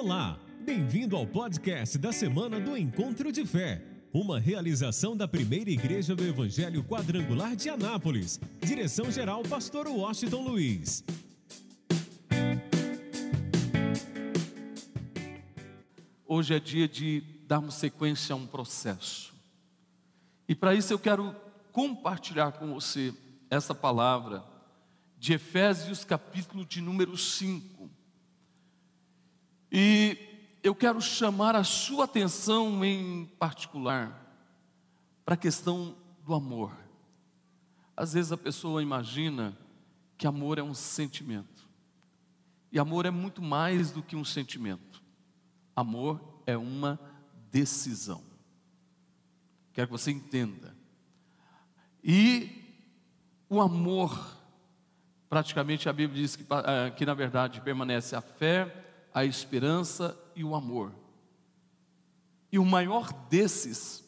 Olá, bem-vindo ao podcast da semana do Encontro de Fé, uma realização da primeira igreja do Evangelho Quadrangular de Anápolis. Direção-geral, Pastor Washington Luiz. Hoje é dia de darmos sequência a um processo. E para isso eu quero compartilhar com você essa palavra de Efésios, capítulo de número 5. E eu quero chamar a sua atenção em particular para a questão do amor. Às vezes a pessoa imagina que amor é um sentimento. E amor é muito mais do que um sentimento. Amor é uma decisão. Quero que você entenda. E o amor, praticamente a Bíblia diz que, eh, que na verdade permanece a fé, a esperança e o amor. E o maior desses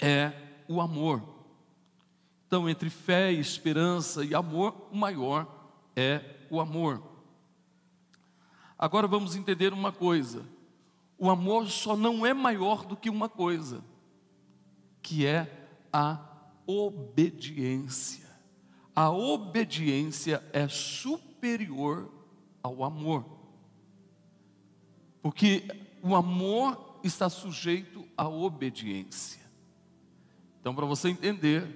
é o amor. Então, entre fé, esperança e amor, o maior é o amor. Agora vamos entender uma coisa: o amor só não é maior do que uma coisa, que é a obediência. A obediência é superior ao amor. Porque o amor está sujeito à obediência. Então, para você entender,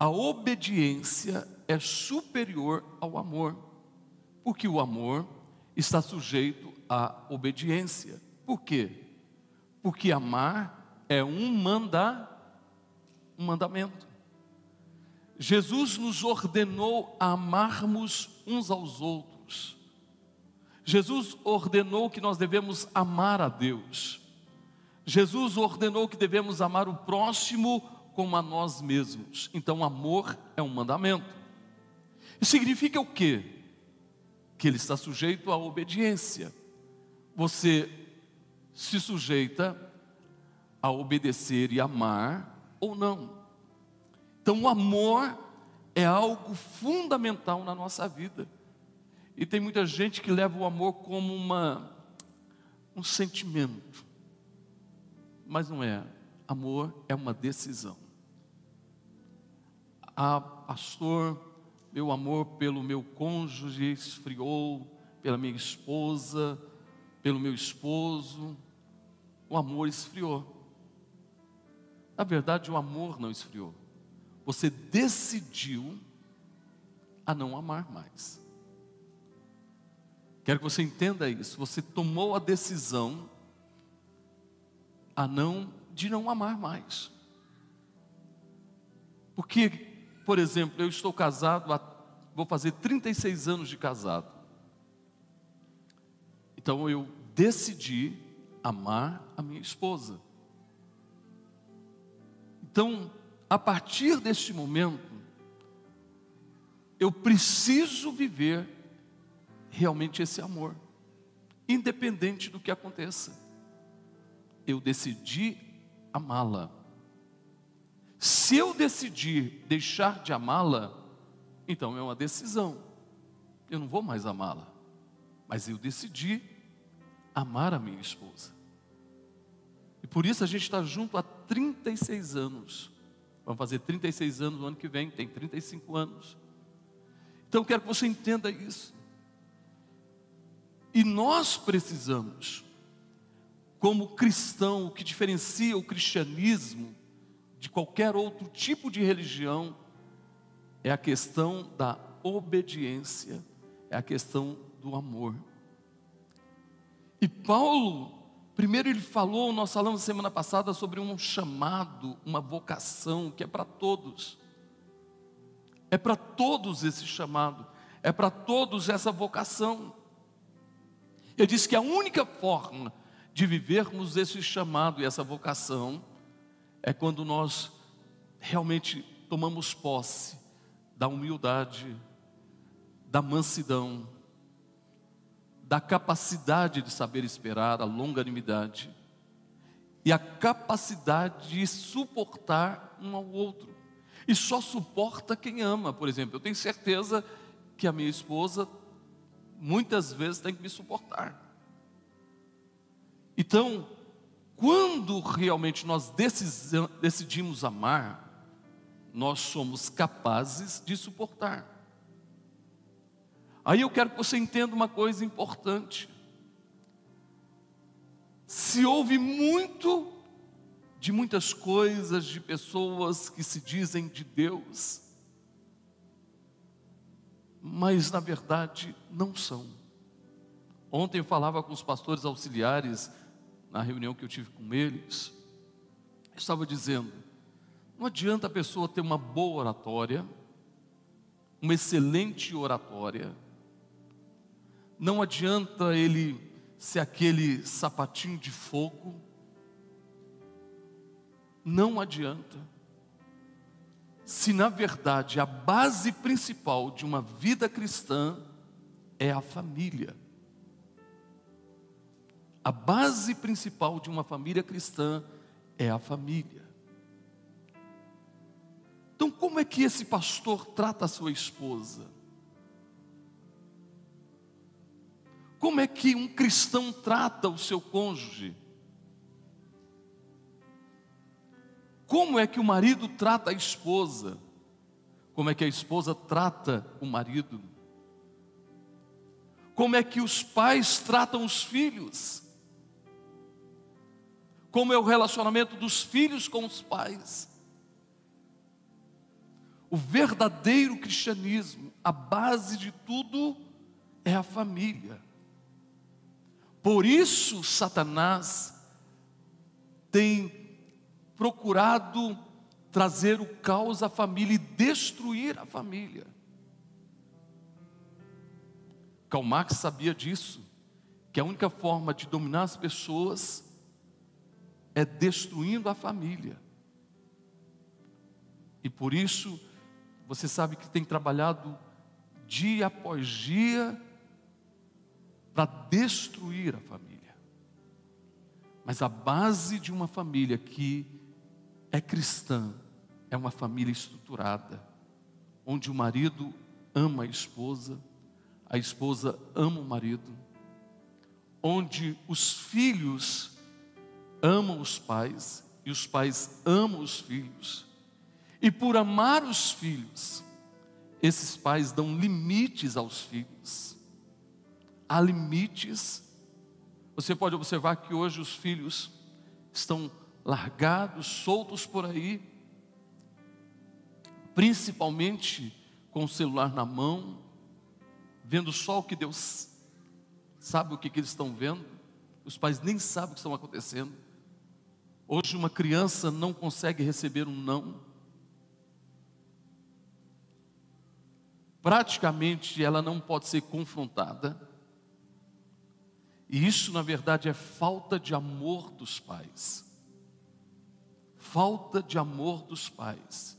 a obediência é superior ao amor, porque o amor está sujeito à obediência. Por quê? Porque amar é um manda, um mandamento. Jesus nos ordenou a amarmos uns aos outros. Jesus ordenou que nós devemos amar a Deus. Jesus ordenou que devemos amar o próximo como a nós mesmos. Então, amor é um mandamento. Isso significa o quê? Que ele está sujeito à obediência. Você se sujeita a obedecer e amar ou não. Então, o amor é algo fundamental na nossa vida. E tem muita gente que leva o amor como uma, um sentimento. Mas não é. Amor é uma decisão. Ah, pastor, meu amor pelo meu cônjuge esfriou, pela minha esposa, pelo meu esposo. O amor esfriou. Na verdade, o amor não esfriou. Você decidiu a não amar mais. Quero que você entenda isso. Você tomou a decisão a não de não amar mais. Porque, por exemplo, eu estou casado, há, vou fazer 36 anos de casado. Então eu decidi amar a minha esposa. Então, a partir deste momento, eu preciso viver realmente esse amor, independente do que aconteça. Eu decidi amá-la. Se eu decidir deixar de amá-la, então é uma decisão. Eu não vou mais amá-la, mas eu decidi amar a minha esposa. E por isso a gente está junto há 36 anos. Vamos fazer 36 anos no ano que vem, tem 35 anos. Então quero que você entenda isso. E nós precisamos, como cristão, o que diferencia o cristianismo de qualquer outro tipo de religião é a questão da obediência, é a questão do amor. E Paulo, primeiro ele falou, nós falamos semana passada sobre um chamado, uma vocação que é para todos. É para todos esse chamado, é para todos essa vocação. Ele disse que a única forma de vivermos esse chamado e essa vocação é quando nós realmente tomamos posse da humildade, da mansidão, da capacidade de saber esperar, a longanimidade e a capacidade de suportar um ao outro. E só suporta quem ama, por exemplo. Eu tenho certeza que a minha esposa muitas vezes tem que me suportar. Então, quando realmente nós decidimos amar, nós somos capazes de suportar. Aí eu quero que você entenda uma coisa importante. Se ouve muito de muitas coisas, de pessoas que se dizem de Deus, mas na verdade não são. Ontem eu falava com os pastores auxiliares, na reunião que eu tive com eles, eu estava dizendo: não adianta a pessoa ter uma boa oratória, uma excelente oratória, não adianta ele ser aquele sapatinho de fogo, não adianta se na verdade a base principal de uma vida cristã é a família. A base principal de uma família cristã é a família. Então, como é que esse pastor trata a sua esposa? Como é que um cristão trata o seu cônjuge? Como é que o marido trata a esposa? Como é que a esposa trata o marido? Como é que os pais tratam os filhos? Como é o relacionamento dos filhos com os pais? O verdadeiro cristianismo, a base de tudo é a família. Por isso, Satanás tem procurado trazer o caos à família e destruir a família. Karl Marx sabia disso, que a única forma de dominar as pessoas é destruindo a família. E por isso, você sabe que tem trabalhado dia após dia para destruir a família. Mas a base de uma família que é cristã, é uma família estruturada, onde o marido ama a esposa, a esposa ama o marido, onde os filhos amam os pais e os pais amam os filhos, e por amar os filhos, esses pais dão limites aos filhos, há limites. Você pode observar que hoje os filhos estão largados, soltos por aí, principalmente com o celular na mão, vendo só o que Deus sabe o que, que eles estão vendo, os pais nem sabem o que está acontecendo. Hoje uma criança não consegue receber um não. Praticamente ela não pode ser confrontada. E isso, na verdade, é falta de amor dos pais falta de amor dos pais.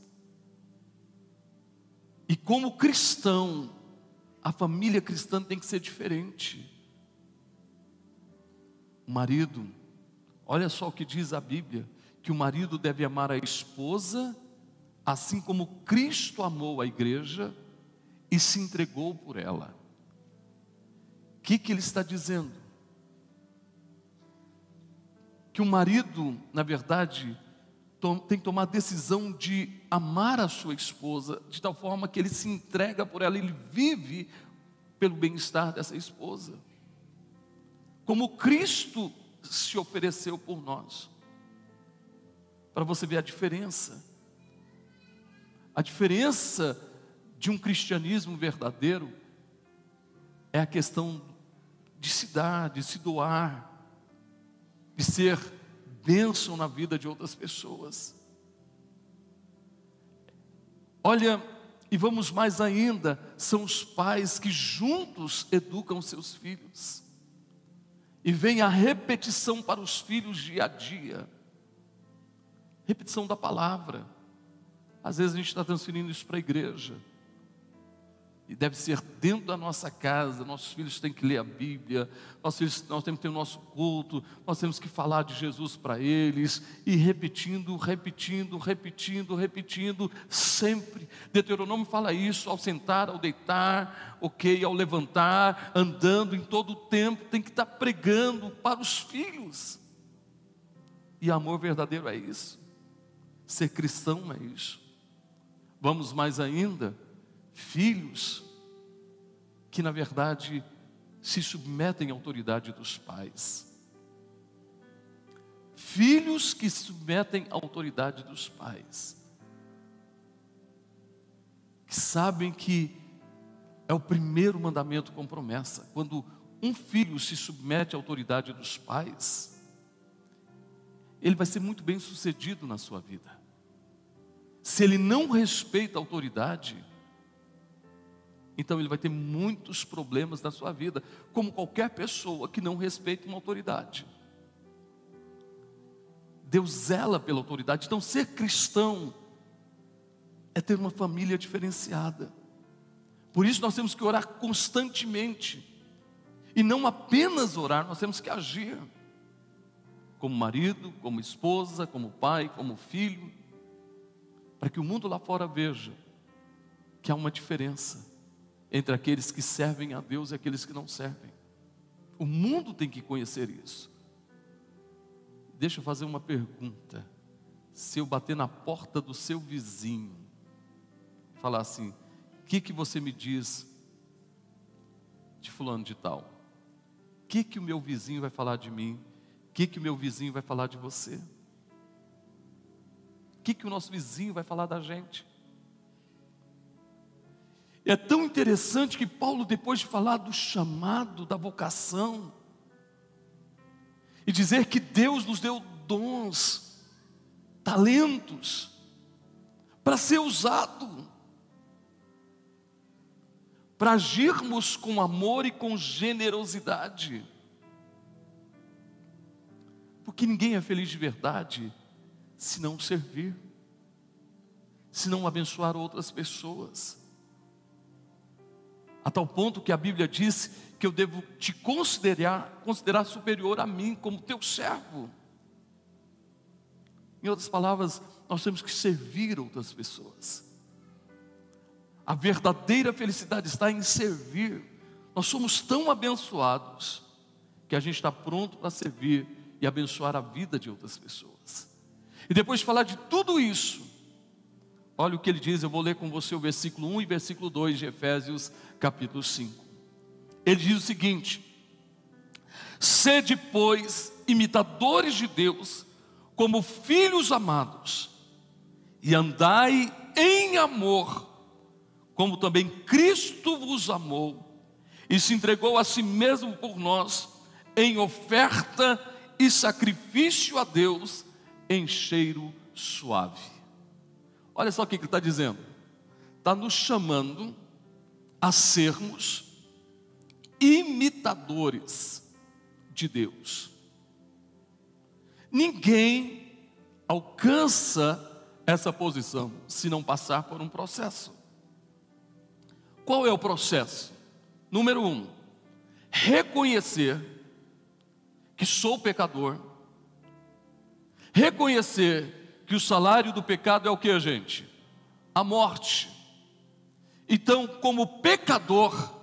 E como cristão, a família cristã tem que ser diferente. O marido, olha só o que diz a Bíblia: que o marido deve amar a esposa, assim como Cristo amou a igreja e se entregou por ela. O que, que ele está dizendo? Que o marido, na verdade, tem que tomar a decisão de amar a sua esposa, de tal forma que ele se entrega por ela, ele vive pelo bem-estar dessa esposa. Como Cristo se ofereceu por nós. Para você ver a diferença. A diferença de um cristianismo verdadeiro é a questão de se dar, de se doar, de ser bênção na vida de outras pessoas. Olha, e vamos mais ainda, são os pais que juntos educam seus filhos. E vem a repetição para os filhos dia a dia. Repetição da palavra. Às vezes a gente está transferindo isso para a igreja e deve ser dentro da nossa casa. Nossos filhos têm que ler a Bíblia, nossos filhos, nós temos que ter o nosso culto, nós temos que falar de Jesus para eles, e repetindo, repetindo, repetindo, repetindo, sempre, Deuteronômio fala isso ao sentar, ao deitar, ok, ao levantar, andando em todo o tempo, tem que estar pregando para os filhos. E amor verdadeiro é isso. Ser cristão é isso. Vamos mais ainda, filhos que na verdade se submetem à autoridade dos pais. Filhos que se submetem à autoridade dos pais. Que sabem que é o primeiro mandamento com promessa. Quando um filho se submete à autoridade dos pais, ele vai ser muito bem sucedido na sua vida. Se ele não respeita a autoridade, então ele vai ter muitos problemas na sua vida, como qualquer pessoa que não respeita uma autoridade. Deus zela pela autoridade, então ser cristão é ter uma família diferenciada. Por isso nós temos que orar constantemente. E não apenas orar, nós temos que agir. Como marido, como esposa, como pai, como filho, para que o mundo lá fora veja que há uma diferença entre aqueles que servem a Deus e aqueles que não servem. O mundo tem que conhecer isso. Deixa eu fazer uma pergunta. Se eu bater na porta do seu vizinho, falar assim: o que, que você me diz de fulano de tal? O que, que o meu vizinho vai falar de mim? O que, que o meu vizinho vai falar de você? O que, que o nosso vizinho vai falar da gente? É tão interessante que Paulo, depois de falar do chamado, da vocação, e dizer que Deus nos deu dons, talentos, para ser usado, para agirmos com amor e com generosidade, porque ninguém é feliz de verdade se não servir, se não abençoar outras pessoas a tal ponto que a Bíblia diz que eu devo te considerar, considerar superior a mim como teu servo. Em outras palavras, nós temos que servir outras pessoas. A verdadeira felicidade está em servir. Nós somos tão abençoados que a gente está pronto para servir e abençoar a vida de outras pessoas. E depois de falar de tudo isso, Olha o que ele diz, eu vou ler com você o versículo 1 e versículo 2 de Efésios, capítulo 5. Ele diz o seguinte: Sede, pois, imitadores de Deus, como filhos amados, e andai em amor, como também Cristo vos amou e se entregou a si mesmo por nós, em oferta e sacrifício a Deus, em cheiro suave. Olha só o que ele está dizendo. Está nos chamando a sermos imitadores de Deus. Ninguém alcança essa posição se não passar por um processo. Qual é o processo? Número um, reconhecer que sou pecador, reconhecer que o salário do pecado é o que, gente? A morte. Então, como pecador,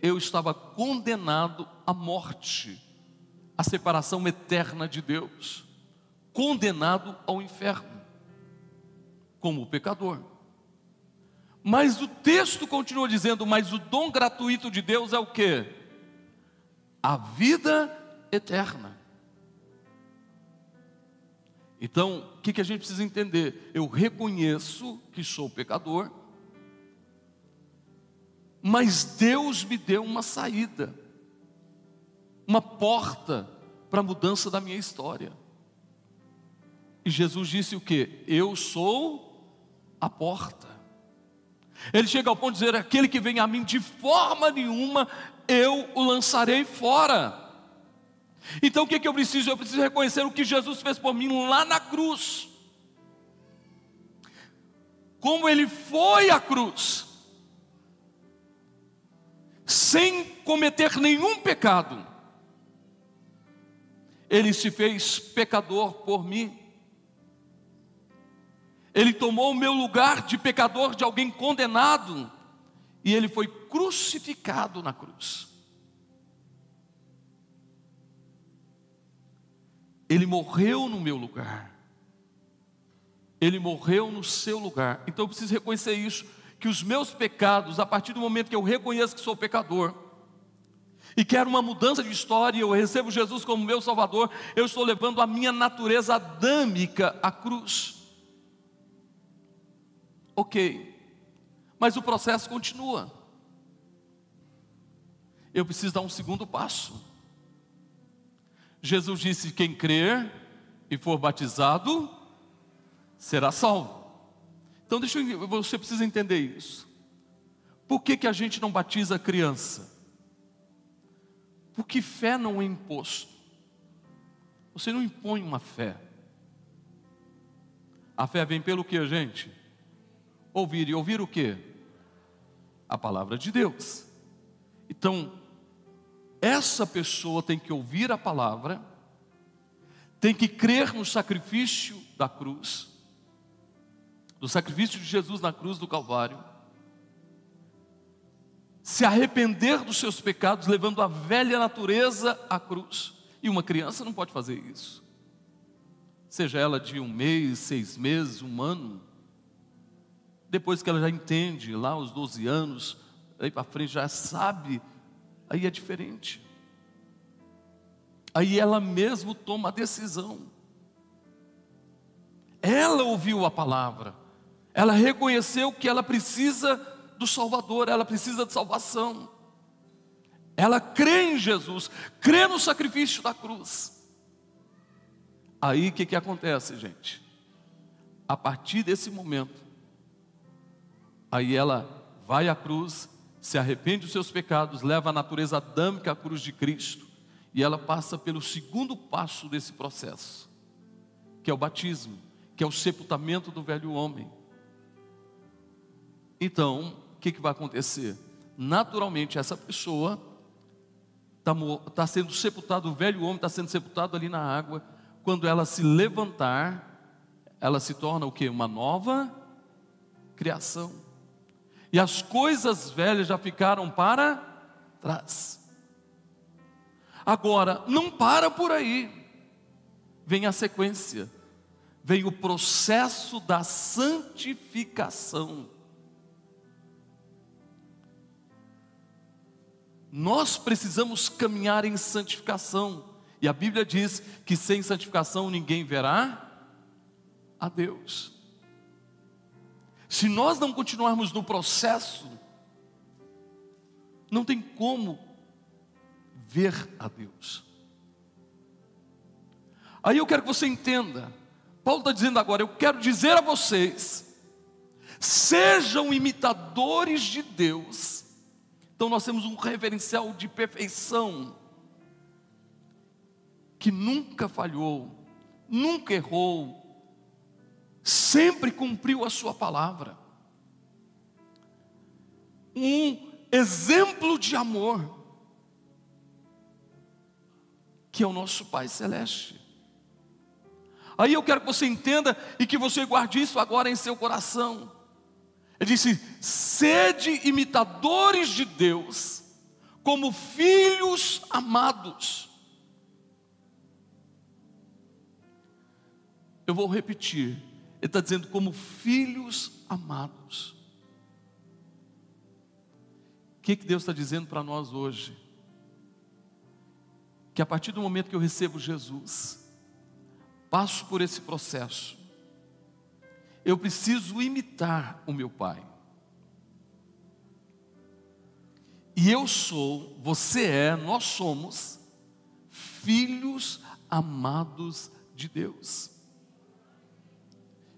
eu estava condenado à morte, à separação eterna de Deus, condenado ao inferno, como pecador. Mas o texto continua dizendo: mas o dom gratuito de Deus é o que? A vida eterna. Então, o que, que a gente precisa entender? Eu reconheço que sou pecador, mas Deus me deu uma saída, uma porta para a mudança da minha história. E Jesus disse o que? Eu sou a porta. Ele chega ao ponto de dizer: aquele que vem a mim de forma nenhuma, eu o lançarei fora. Então o que, que eu preciso? Eu preciso reconhecer o que Jesus fez por mim lá na cruz. Como ele foi à cruz, sem cometer nenhum pecado, ele se fez pecador por mim. Ele tomou o meu lugar de pecador, de alguém condenado, e ele foi crucificado na cruz. Ele morreu no meu lugar. Ele morreu no seu lugar. Então eu preciso reconhecer isso, que os meus pecados, a partir do momento que eu reconheço que sou pecador, e quero uma mudança de história, eu recebo Jesus como meu Salvador, eu estou levando a minha natureza adâmica à cruz. Ok, mas o processo continua. Eu preciso dar um segundo passo. Jesus disse: quem crer e for batizado será salvo. Então, deixa eu, você precisa entender isso. Por que, que a gente não batiza criança? Porque fé não é imposto. Você não impõe uma fé. A fé vem pelo que, gente? Ouvir. E ouvir o que? A palavra de Deus. Então, essa pessoa tem que ouvir a palavra, tem que crer no sacrifício da cruz, do sacrifício de Jesus na cruz do Calvário, se arrepender dos seus pecados, levando a velha natureza à cruz. E uma criança não pode fazer isso, seja ela de um mês, seis meses, um ano, depois que ela já entende, lá aos 12 anos, aí para frente já sabe aí é diferente. Aí ela mesmo toma a decisão. Ela ouviu a palavra, ela reconheceu que ela precisa do Salvador, ela precisa de salvação. Ela crê em Jesus, crê no sacrifício da cruz. Aí o que, que acontece, gente? A partir desse momento, aí ela vai à cruz se arrepende dos seus pecados, leva a natureza adâmica à cruz de Cristo, e ela passa pelo segundo passo desse processo, que é o batismo, que é o sepultamento do velho homem. Então, o que, que vai acontecer? Naturalmente, essa pessoa está tá sendo sepultado, o velho homem está sendo sepultado ali na água. Quando ela se levantar, ela se torna o que? Uma nova criação e as coisas velhas já ficaram para trás. Agora, não para por aí, vem a sequência, vem o processo da santificação. Nós precisamos caminhar em santificação, e a Bíblia diz que sem santificação ninguém verá a Deus. Se nós não continuarmos no processo, não tem como ver a Deus. Aí eu quero que você entenda. Paulo está dizendo agora: eu quero dizer a vocês, sejam imitadores de Deus. Então nós temos um referencial de perfeição, que nunca falhou, nunca errou, sempre cumpriu a sua palavra. Um exemplo de amor, que é o nosso Pai Celeste. Aí eu quero que você entenda e que você guarde isso agora em seu coração. Ele disse: sede imitadores de Deus, como filhos amados. Eu vou repetir. Ele está dizendo, como filhos amados. O que, que Deus está dizendo para nós hoje? Que a partir do momento que eu recebo Jesus, passo por esse processo, eu preciso imitar o meu Pai. E eu sou, você é, nós somos filhos amados de Deus.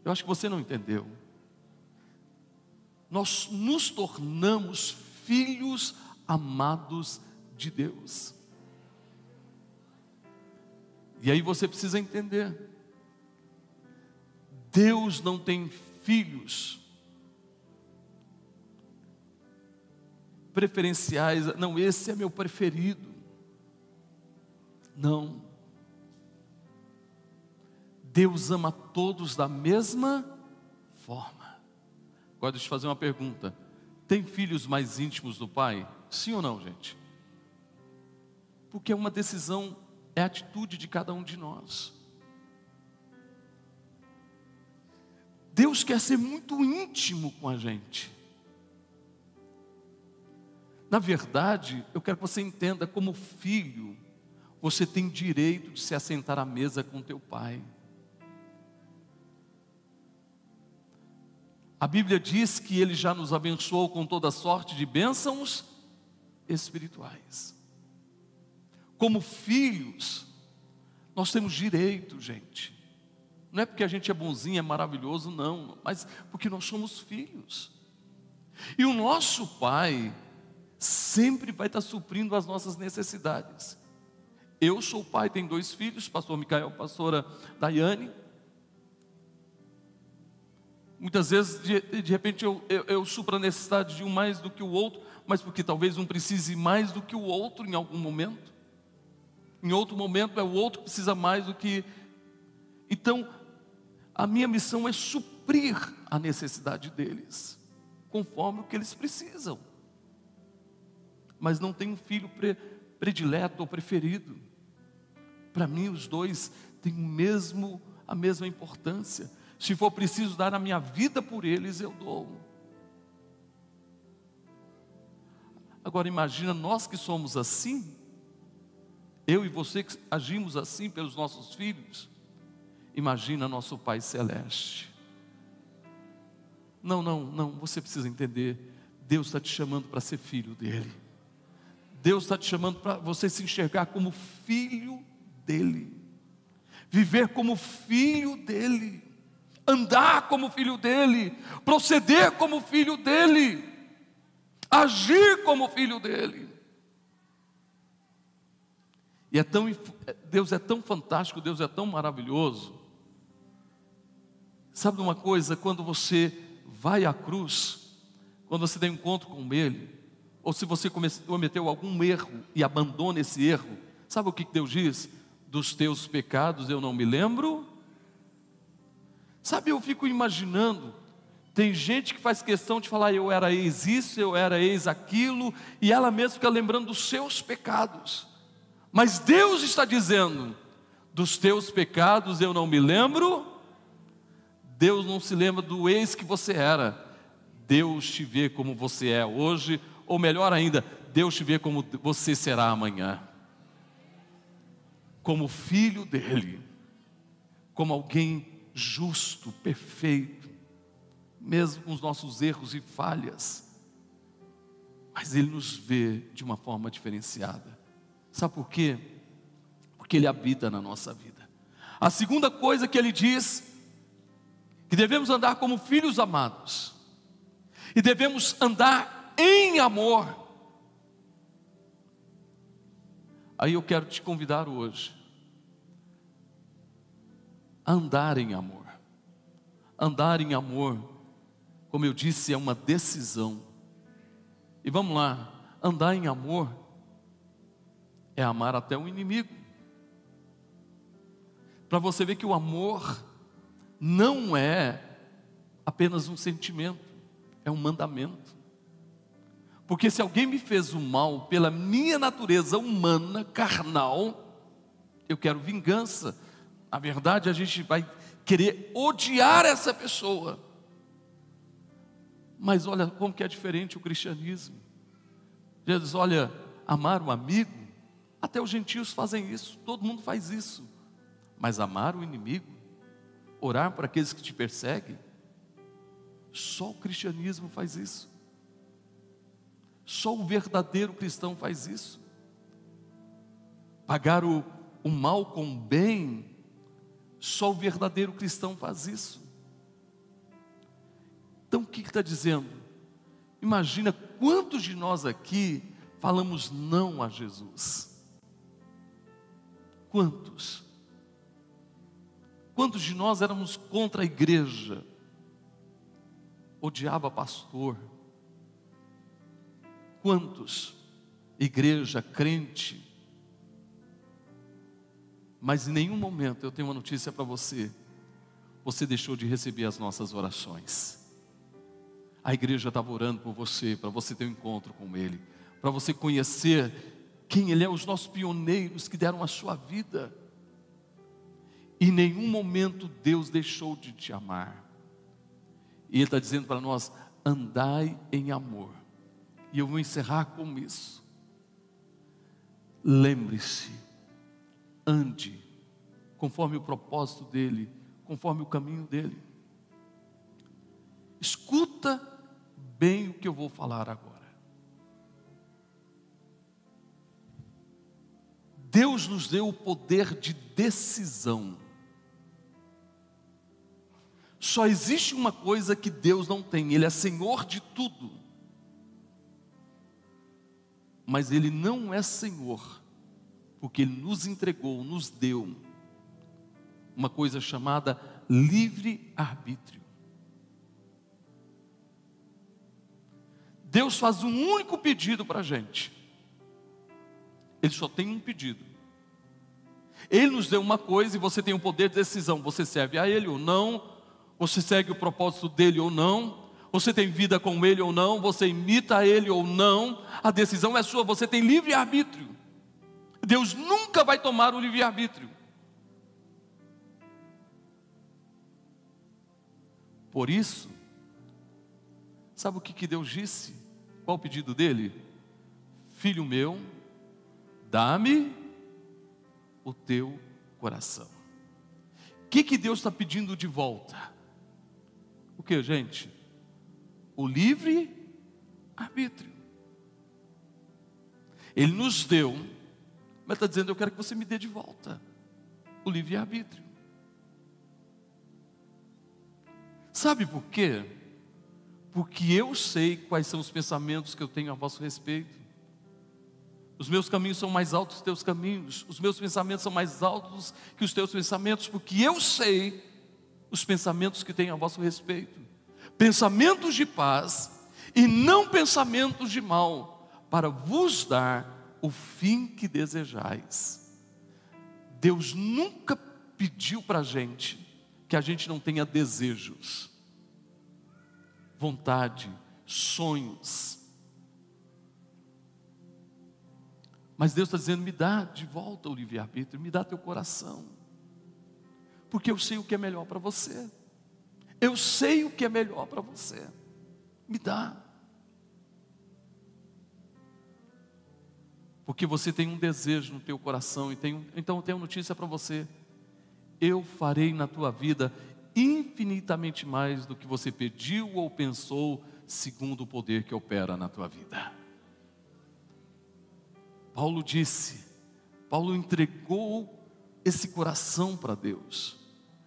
Eu acho que você não entendeu. Nós nos tornamos filhos amados de Deus. E aí você precisa entender. Deus não tem filhos preferenciais, não, esse é meu preferido. Não. Deus ama todos da mesma forma. Agora deixa eu fazer uma pergunta: tem filhos mais íntimos do pai? Sim ou não, gente? Porque é uma decisão, é atitude de cada um de nós. Deus quer ser muito íntimo com a gente. Na verdade, eu quero que você entenda como filho, você tem direito de se assentar à mesa com teu pai. A Bíblia diz que ele já nos abençoou com toda sorte de bênçãos espirituais. Como filhos, nós temos direito, gente. Não é porque a gente é bonzinho, é maravilhoso, não, mas porque nós somos filhos. E o nosso pai sempre vai estar suprindo as nossas necessidades. Eu sou pai, tenho dois filhos, pastor Micael, pastora Daiane. Muitas vezes, de, de repente, eu, eu, eu supro a necessidade de um mais do que o outro, mas porque talvez um precise mais do que o outro em algum momento. Em outro momento é o outro que precisa mais do que. Então, a minha missão é suprir a necessidade deles, conforme o que eles precisam. Mas não tenho um filho pre, predileto ou preferido. Para mim, os dois têm o mesmo, a mesma importância. Se for preciso dar a minha vida por eles, eu dou. Agora imagina nós que somos assim, eu e você que agimos assim pelos nossos filhos. Imagina nosso Pai celeste. Não, não, não, você precisa entender. Deus está te chamando para ser filho dele. Deus está te chamando para você se enxergar como filho dele, viver como filho dele andar como filho dele, proceder como filho dele, agir como filho dele. E é tão, Deus é tão fantástico, Deus é tão maravilhoso. Sabe uma coisa, quando você vai à cruz, quando você tem um encontro com Ele, ou se você cometeu algum erro e abandona esse erro, sabe o que Deus diz? Dos teus pecados eu não me lembro Sabe, eu fico imaginando, tem gente que faz questão de falar, eu era ex isso, eu era ex aquilo, e ela mesma fica lembrando dos seus pecados. Mas Deus está dizendo: dos teus pecados eu não me lembro. Deus não se lembra do ex que você era. Deus te vê como você é hoje, ou melhor ainda, Deus te vê como você será amanhã. Como filho dele, como alguém justo, perfeito, mesmo com os nossos erros e falhas, mas Ele nos vê de uma forma diferenciada. Sabe por quê? Porque Ele habita na nossa vida. A segunda coisa que Ele diz, que devemos andar como filhos amados, e devemos andar em amor. Aí eu quero te convidar hoje andar em amor. Andar em amor, como eu disse, é uma decisão. E vamos lá, andar em amor é amar até o inimigo. Para você ver que o amor não é apenas um sentimento, é um mandamento. Porque se alguém me fez o mal pela minha natureza humana, carnal, eu quero vingança, na verdade, a gente vai querer odiar essa pessoa. Mas olha como que é diferente o cristianismo. Jesus, olha, amar um amigo, até os gentios fazem isso, todo mundo faz isso. Mas amar o inimigo, orar para aqueles que te perseguem, só o cristianismo faz isso. Só o verdadeiro cristão faz isso. Pagar o, o mal com o bem só o verdadeiro cristão faz isso. Então o que está dizendo? Imagina quantos de nós aqui falamos não a Jesus. Quantos? Quantos de nós éramos contra a igreja? Odiava pastor? Quantos? Igreja, crente, mas em nenhum momento eu tenho uma notícia para você. você deixou de receber as nossas orações. A igreja estava orando por você, para você ter um encontro com Ele, para você conhecer quem Ele é, os nossos pioneiros que deram a sua vida. Em nenhum momento Deus deixou de te amar. E Ele está dizendo para nós: andai em amor. E eu vou encerrar com isso. Lembre-se, ande conforme o propósito dEle, conforme o caminho dEle. Escuta bem o que eu vou falar agora. Deus nos deu o poder de decisão. Só existe uma coisa que Deus não tem, Ele é Senhor de tudo. Mas Ele não é Senhor, porque Ele nos entregou, nos deu uma coisa chamada livre-arbítrio. Deus faz um único pedido para a gente. Ele só tem um pedido. Ele nos deu uma coisa e você tem o poder de decisão: você serve a Ele ou não, você segue o propósito dele ou não, você tem vida com Ele ou não, você imita Ele ou não, a decisão é sua, você tem livre-arbítrio. Deus nunca vai tomar o livre-arbítrio. Por isso, sabe o que, que Deus disse? Qual o pedido dele? Filho meu, dá-me o teu coração. O que, que Deus está pedindo de volta? O que, gente? O livre arbítrio. Ele nos deu, mas está dizendo: Eu quero que você me dê de volta o livre arbítrio. Sabe por quê? Porque eu sei quais são os pensamentos que eu tenho a vosso respeito. Os meus caminhos são mais altos que os teus caminhos, os meus pensamentos são mais altos que os teus pensamentos, porque eu sei os pensamentos que tenho a vosso respeito. Pensamentos de paz e não pensamentos de mal, para vos dar o fim que desejais. Deus nunca pediu para a gente que a gente não tenha desejos, vontade, sonhos, Mas Deus está dizendo: me dá de volta o livre-arbítrio, me dá teu coração, porque eu sei o que é melhor para você, eu sei o que é melhor para você, me dá. Porque você tem um desejo no teu coração, e tem, então eu tenho notícia para você: eu farei na tua vida infinitamente mais do que você pediu ou pensou, segundo o poder que opera na tua vida. Paulo disse, Paulo entregou esse coração para Deus,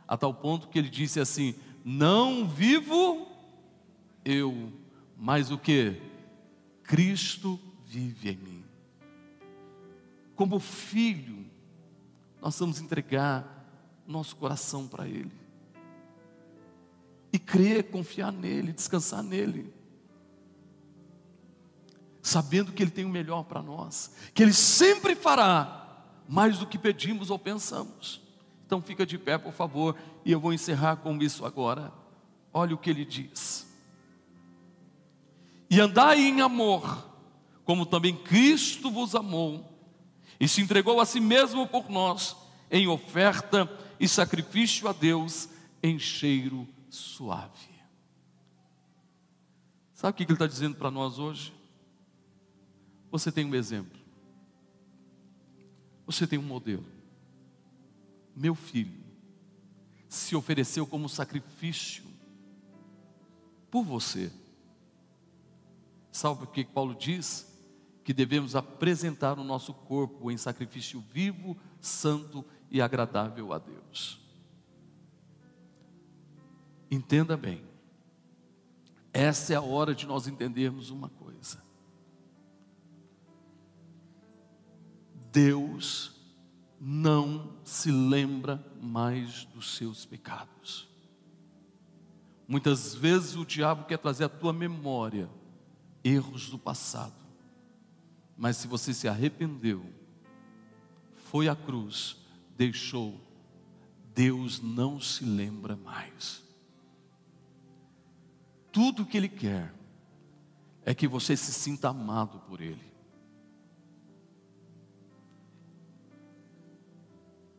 a tal ponto que ele disse assim: Não vivo eu, mas o que? Cristo vive em mim. Como filho, nós vamos entregar nosso coração para Ele, e crer, confiar nele, descansar nele sabendo que Ele tem o melhor para nós, que Ele sempre fará mais do que pedimos ou pensamos. Então fica de pé, por favor, e eu vou encerrar com isso agora. Olha o que ele diz. E andai em amor, como também Cristo vos amou, e se entregou a si mesmo por nós, em oferta e sacrifício a Deus, em cheiro suave. Sabe o que ele está dizendo para nós hoje? Você tem um exemplo. Você tem um modelo. Meu filho se ofereceu como sacrifício por você. Sabe o que Paulo diz? Que devemos apresentar o nosso corpo em sacrifício vivo, santo e agradável a Deus. Entenda bem, essa é a hora de nós entendermos uma coisa. Deus não se lembra mais dos seus pecados. Muitas vezes o diabo quer trazer à tua memória erros do passado, mas se você se arrependeu, foi à cruz, deixou, Deus não se lembra mais. Tudo que Ele quer é que você se sinta amado por Ele.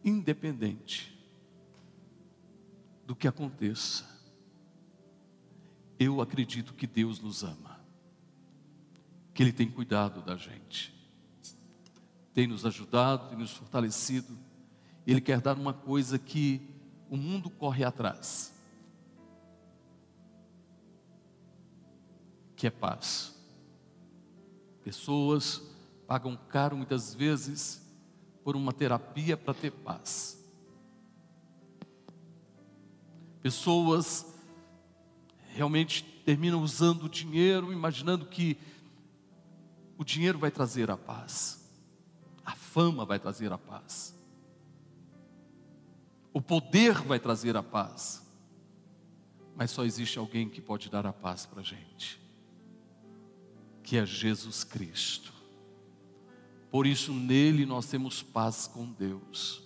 Independente do que aconteça, eu acredito que Deus nos ama, que Ele tem cuidado da gente, tem nos ajudado, tem nos fortalecido, Ele quer dar uma coisa que o mundo corre atrás, que é paz. Pessoas pagam caro muitas vezes por uma terapia para ter paz. Pessoas realmente terminam usando o dinheiro, imaginando que o dinheiro vai trazer a paz, a fama vai trazer a paz, o poder vai trazer a paz, mas só existe alguém que pode dar a paz para a gente, que é Jesus Cristo. Por isso, nele nós temos paz com Deus,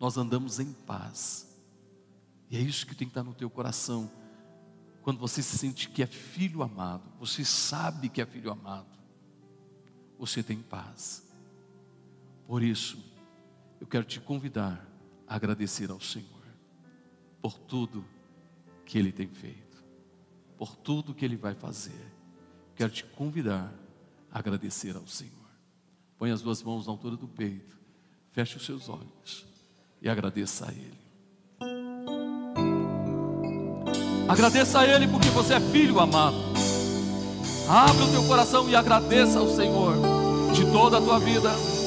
nós andamos em paz, e é isso que tem que estar no teu coração. Quando você se sente que é filho amado, você sabe que é filho amado, você tem paz. Por isso, eu quero te convidar a agradecer ao Senhor por tudo que Ele tem feito, por tudo que Ele vai fazer. Quero te convidar a agradecer ao Senhor. Põe as duas mãos na altura do peito, feche os seus olhos e agradeça a Ele. Agradeça a Ele porque você é filho amado. Abre o teu coração e agradeça ao Senhor de toda a tua vida.